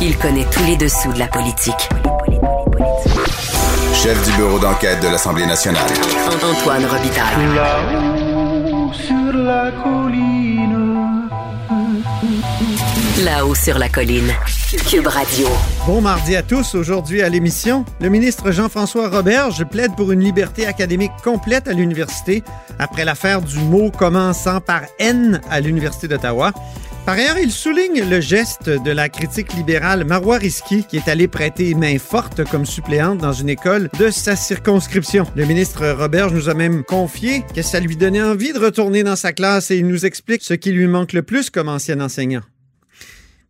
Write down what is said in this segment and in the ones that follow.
Il connaît tous les dessous de la politique. Chef du bureau d'enquête de l'Assemblée nationale. Antoine Robitaille. Là-haut sur la colline. Là-haut sur la colline. Cube Radio. Bon mardi à tous. Aujourd'hui à l'émission, le ministre Jean-François Roberge plaide pour une liberté académique complète à l'université après l'affaire du mot commençant par N à l'Université d'Ottawa. Par ailleurs, il souligne le geste de la critique libérale Marois Risky, qui est allée prêter main forte comme suppléante dans une école de sa circonscription. Le ministre Roberge nous a même confié que ça lui donnait envie de retourner dans sa classe et il nous explique ce qui lui manque le plus comme ancien enseignant.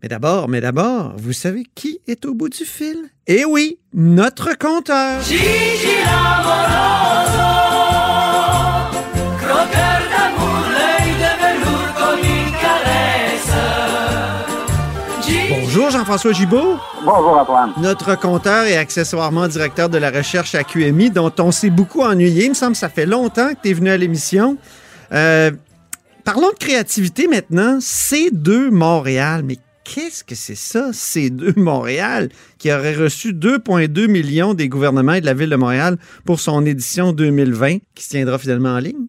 Mais d'abord, mais d'abord, vous savez qui est au bout du fil? Eh oui, notre compteur. Bonjour Jean-François Gibault. Bonjour Antoine. Notre compteur et accessoirement directeur de la recherche à QMI, dont on s'est beaucoup ennuyé. Il me semble que ça fait longtemps que tu es venu à l'émission. Euh, parlons de créativité maintenant. C2 Montréal. Mais qu'est-ce que c'est ça, C2 Montréal, qui aurait reçu 2,2 millions des gouvernements et de la Ville de Montréal pour son édition 2020, qui se tiendra finalement en ligne?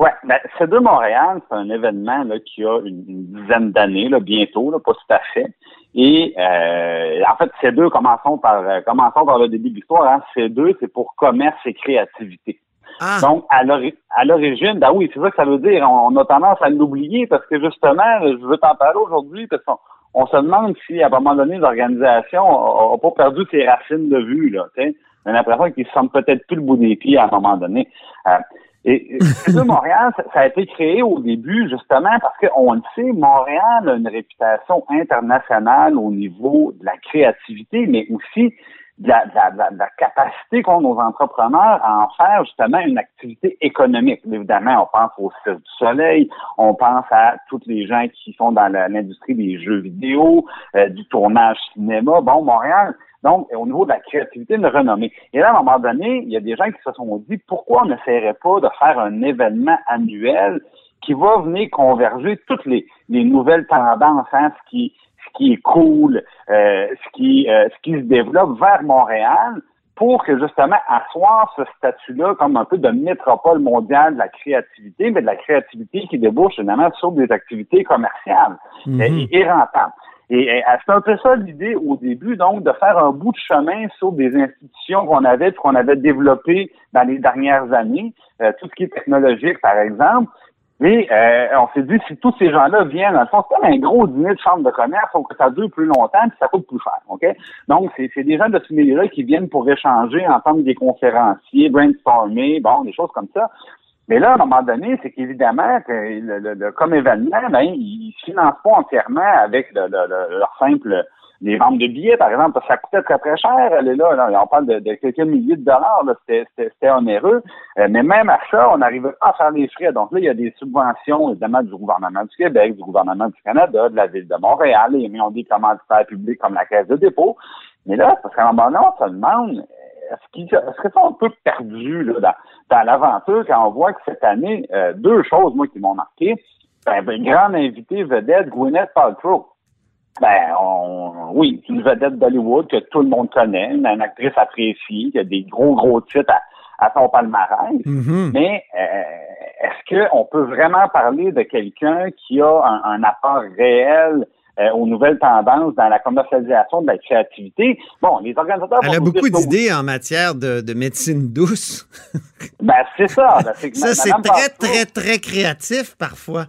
Oui, ben, C2 Montréal, c'est un événement là, qui a une, une dizaine d'années, là, bientôt, là, pas tout à fait. Et euh, en fait, C2, commençons par euh, commençons par le début de l'histoire. Hein. C2, c'est pour commerce et créativité. Ah, Donc, à l'ori- à l'origine, ben oui, c'est ça que ça veut dire. On, on a tendance à l'oublier parce que justement, je veux t'en parler aujourd'hui parce qu'on on se demande si, à un moment donné, l'organisation n'a pas perdu ses racines de vue. Là, tu sais. On a l'impression qu'ils se sentent peut-être plus le bout des pieds à un moment donné. Euh, et C2 Montréal, ça, ça a été créé au début justement parce qu'on le sait, Montréal a une réputation internationale au niveau de la créativité, mais aussi de la, de la- de la- de capacité qu'ont nos entrepreneurs à en faire justement une activité économique. Évidemment, on pense au Cirque du Soleil, on pense à tous les gens qui sont dans l'industrie des jeux vidéo, euh, du tournage cinéma. Bon, Montréal, donc, au niveau de la créativité, une renommée. Et là, à un moment donné, il y a des gens qui se sont dit pourquoi on n'essaierait pas de faire un événement annuel qui va venir converger toutes les, les nouvelles tendances, hein, ce qui ce qui est cool, euh, ce qui euh, ce qui se développe vers Montréal pour que justement asseoir ce statut-là comme un peu de métropole mondiale de la créativité, mais de la créativité qui débouche finalement sur des activités commerciales mhm. et, et rentables. Et, c'est un peu ça l'idée au début, donc, de faire un bout de chemin sur des institutions qu'on avait, qu'on avait développées dans les dernières années, euh, tout ce qui est technologique, par exemple. Et euh, on s'est dit, si tous ces gens-là viennent, dans le fond, c'est comme un gros dîner de chambre de commerce, sauf que ça dure plus longtemps, puis ça coûte plus cher, OK? Donc, c'est des gens de ce milieu-là qui viennent pour échanger, entendre des conférenciers, brainstormer, bon, des choses comme ça. Mais là, à un moment donné, c'est qu'évidemment, le, comme événement, ben, ils ne financent pas entièrement avec le, le- le- leur simple les ventes de billets, par exemple, ça coûtait très, très cher. Est là, là, on parle de, quelques milliers de dollars, c'était, onéreux. Euh, mais même à ça, on n'arrivait pas à faire les frais. Donc là, il y a des subventions, évidemment, du gouvernement du Québec, du gouvernement du Canada, de la Ville de Montréal, et mais on dit commanditaires publics comme la Caisse de dépôt. Mais là, parce qu'à un moment donné, on se demande, est-ce, qu'il, est-ce que c'est un peu perdu là, dans, dans l'aventure quand on voit que cette année, euh, deux choses, moi, qui m'ont marqué. Ben, ben, grande invité vedette, Gwyneth Paltrow. Ben, on, oui, une vedette d'Hollywood que tout le monde connaît, une, une actrice appréciée, qui a des gros, gros titres à, à son palmarès. Mhm. Mais euh, est-ce qu'on peut vraiment parler de quelqu'un qui a un, un apport réel euh, aux nouvelles tendances dans la commercialisation de la créativité? Bon, les organisateurs... Elle a beaucoup d'idées en matière de, de médecine douce. Ben, c'est ça. Ben, Ça, c'est très, très, très créatif parfois.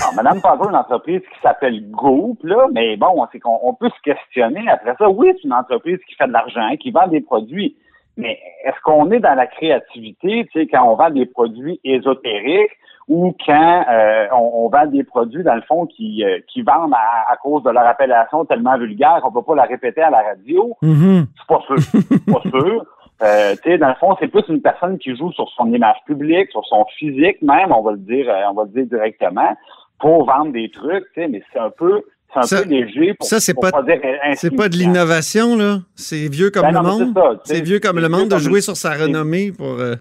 Alors, Madame Paltrow, une entreprise qui s'appelle Goop, là, mais bon, c'est qu'on on peut se questionner après ça. Oui, c'est une entreprise qui fait de l'argent, qui vend des produits, mais est-ce qu'on est dans la créativité, tu sais, quand on vend des produits ésotériques? Ou quand euh, on, on vend des produits, dans le fond, qui, euh, qui vendent à, à cause de leur appellation tellement vulgaire qu'on peut pas la répéter à la radio? Mhm. C'est pas sûr. C'est pas sûr. Euh, tu sais, dans le fond, c'est plus une personne qui joue sur son image publique, sur son physique même, on va le dire, euh, on va le dire directement, pour vendre des trucs, tu sais, mais c'est un peu, c'est un Ça- peu léger pour, ça, c'est pas- dire C'est pas de l'innovation, là. C'est vieux comme Ben le non, monde. C'est vieux comme le monde de jouer sur sa renommée pour, euh,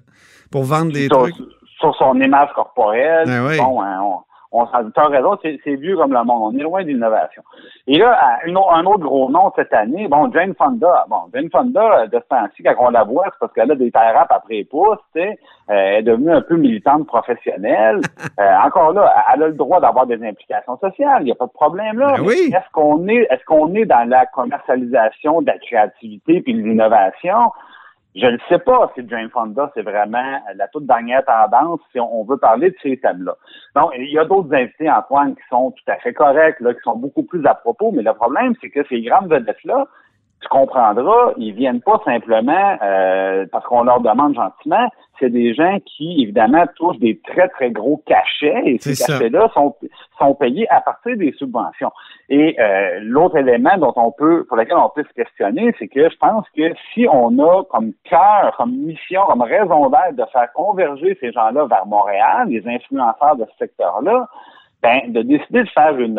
pour vendre des trucs. Sur son image corporelle. Ah oui. Bon, hein, on, On as raison, c'est vieux comme le monde. On est loin d'innovation. Et là, un, autre gros nom cette année, bon, Jane Fonda. Bon, Jane Fonda, de ce temps-ci, quand on la voit, c'est parce qu'elle a des terres après les pouces, tu sais. Euh, elle est devenue un peu militante professionnelle. Euh, encore là, elle a le droit d'avoir des implications sociales. Il n'y a pas de problème là. Ben oui. Est-ce qu'on est, est-ce qu'on est dans la commercialisation de la créativité puis de l'innovation? Je ne sais pas si Jane Fonda, c'est vraiment la toute dernière tendance si on veut parler de ces thèmes-là. Donc, il y a d'autres invités, Antoine, qui sont tout à fait corrects, là, qui sont beaucoup plus à propos, mais le problème, c'est que ces grandes vedettes-là, tu comprendras, ils viennent pas simplement euh, parce qu'on leur demande gentiment. C'est des gens qui, évidemment, touchent des très, très gros cachets et ces cachets-là sont, sont payés à partir des subventions. Et euh, l'autre élément dont on peut, pour lequel on peut se questionner, c'est que je pense que si on a comme cœur, comme mission, comme raison d'être de faire converger ces gens-là vers Montréal, les influenceurs de ce secteur-là, ben, de décider de faire une,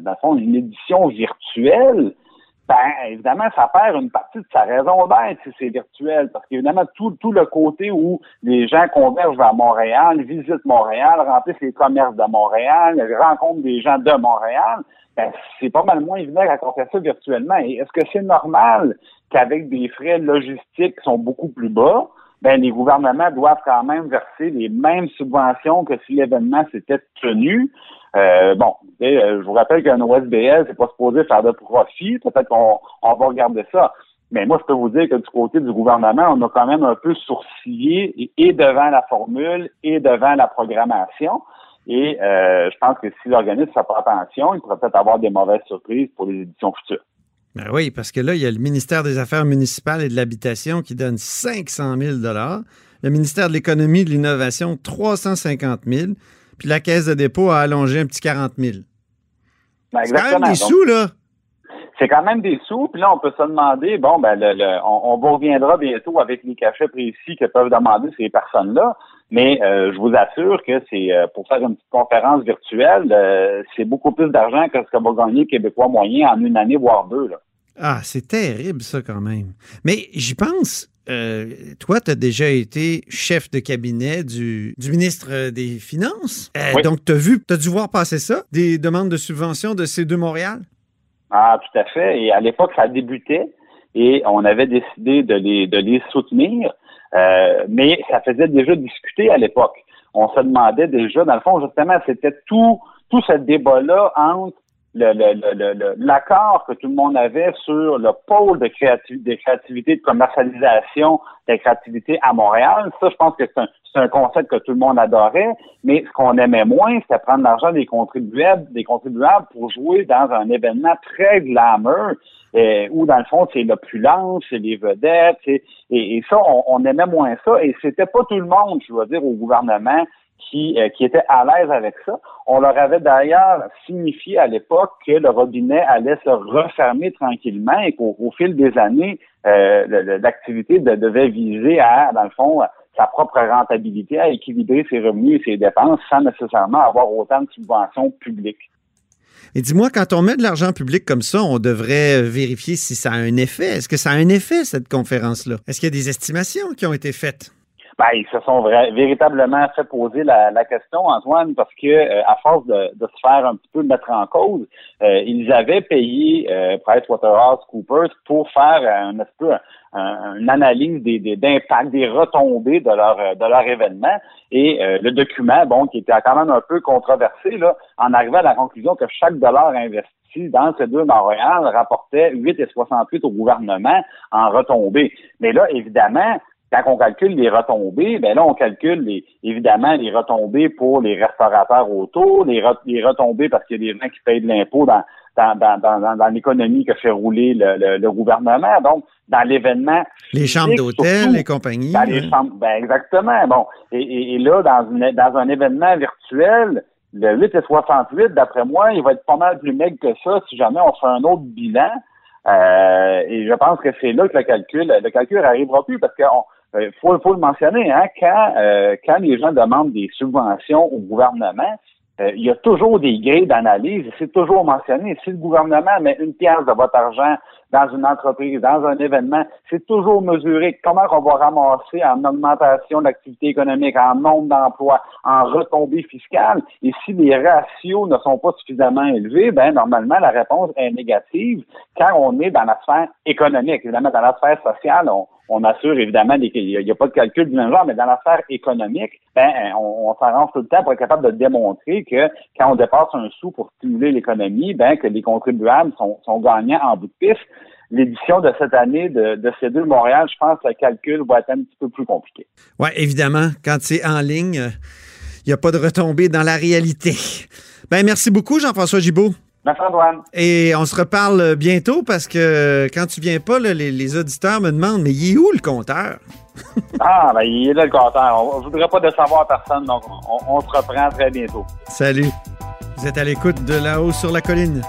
dans le fond, une édition virtuelle, ben, évidemment, ça perd une partie de sa raison d'être si c'est virtuel. Parce qu'évidemment, tout, tout le côté où les gens convergent vers Montréal, visitent Montréal, remplissent les commerces de Montréal, rencontrent des gens de Montréal, ben, c'est pas mal moins évident quand ça virtuellement. Et est-ce que c'est normal qu'avec des frais logistiques qui sont beaucoup plus bas, ben, les gouvernements doivent quand même verser les mêmes subventions que si l'événement s'était tenu. Euh, bon, euh, je vous rappelle qu'un OSBL, c'est pas supposé faire de profit. Peut-être qu'on on va regarder ça. Mais moi, je peux vous dire que du côté du gouvernement, on a quand même un peu sourcillé et, devant la formule et devant la programmation. Et euh, je pense que si l'organisme ne fait pas attention, il pourrait peut-être avoir des mauvaises surprises pour les éditions futures. Ben oui, parce que là, il y a le ministère des Affaires municipales et de l'Habitation qui donne 500 000 le ministère de l'Économie et de l'Innovation 350 000 puis la Caisse de dépôt a allongé un petit 40 000. Ben, c'est quand même des sous, là. C'est quand même des sous, puis là, on peut se demander, bon, ben, le, on, vous reviendra bientôt avec les cachets précis que peuvent demander ces personnes-là, mais euh, je vous assure que c'est euh, pour faire une petite conférence virtuelle, euh, c'est beaucoup plus d'argent que ce que va gagner le Québécois moyen en une année, voire deux. Là. Ah, c'est terrible, ça, quand même. Mais j'y pense. Toi, tu as déjà été chef de cabinet du, ministre des Finances. Donc, tu as vu, tu as dû voir passer ça, des demandes de subvention de C2 Montréal? Ah, tout à fait. Et à l'époque, ça débutait et on avait décidé de les, de les soutenir. Euh, mais ça faisait déjà discuter à l'époque. On se demandait déjà, dans le fond, justement, c'était tout, tout ce débat-là entre l'accord que tout le monde avait sur le pôle de, créativité, de créativité, de commercialisation de créativité à Montréal. Ça, je pense que c'est un, un, concept que tout le monde adorait, mais ce qu'on aimait moins, c'était prendre l'argent des contribuables, des contribuables pour jouer dans un événement très glamour, euh, où dans le fond, c'est l'opulence, c'est les vedettes, et, et, ça, on, aimait moins ça, et c'était pas tout le monde, je dois dire, au gouvernement qui, euh, qui étaient à l'aise avec ça. On leur avait d'ailleurs signifié à l'époque que le robinet allait se refermer tranquillement et qu'au fil des années, euh, l'activité devait viser à, dans le fond, sa propre rentabilité, à équilibrer ses revenus et ses dépenses sans nécessairement avoir autant de subventions publiques. Et dis-moi, quand on met de l'argent public comme ça, on devrait vérifier si ça a un effet. Est-ce que ça a un effet, cette conférence-là? Est-ce qu'il y a des estimations qui ont été faites? Ben, ils se sont véritablement fait poser la, question, Antoine, parce que euh, à force de, se faire un petit peu mettre en cause, euh, ils avaient payé euh, PricewaterhouseCoopers pour faire un, un peu une analyse des, d'impact, des, retombées de leur de leur événement. Et le document, bon, qui était quand même un peu controversé, là, en arrivant à la conclusion que chaque dollar investi dans ces deux Montréal rapportait 8,68 au gouvernement en retombées. Mais là, évidemment, quand on calcule les retombées, ben là, on calcule les, évidemment les retombées pour les restaurateurs autour, les, les retombées parce qu'il y a des gens qui payent de l'impôt dans, dans, dans, dans, l'économie que fait rouler le, le, gouvernement. Donc, dans l'événement. Les chambres d'hôtel, les compagnies. Dans les chambres, ben exactement. Bon. Et, et, là, dans, une, dans un événement virtuel, le 8 et 68, d'après moi, il va être pas mal plus maigre que ça si jamais on fait un autre bilan. Euh, et je pense que c'est là que le calcul, le calcul n'arrivera plus parce qu'on il euh, faut, faut, le mentionner, hein, quand, euh, quand les gens demandent des subventions au gouvernement, euh, il y a toujours des grilles d'analyse, c'est toujours mentionné. Si le gouvernement met une pièce de votre argent dans une entreprise, dans un événement, c'est toujours mesurer comment on va ramasser en augmentation d'activité économique, en nombre d'emplois, en retombées fiscales? Et si les ratios ne sont pas suffisamment élevés, ben normalement la réponse est négative car on est dans la sphère économique. Évidemment, dans la sphère sociale, on, on assure évidemment qu'il n'y a, pas de calcul du même genre, mais dans la sphère économique, ben, on, on s'arrange tout le temps pour être capable de démontrer que quand on dépasse un sou pour stimuler l'économie, ben, que les contribuables sont, sont gagnants en bout de piste l'édition de cette année de, de C2 Montréal, je pense que le calcul va être un petit peu plus compliqué. Oui, évidemment, quand c'est en ligne, il n'y a pas de retombée dans la réalité. Ben, merci beaucoup, Jean-François Gibault. Merci, Antoine. Et on se reparle bientôt parce que quand tu viens pas, là, les, les, auditeurs me demandent Mais il est où le compteur? ah, ben il est là le compteur. On ne voudrait pas décevoir personne, donc on, on se reprend très bientôt. Salut. Vous êtes à l'écoute de là-haut sur la colline.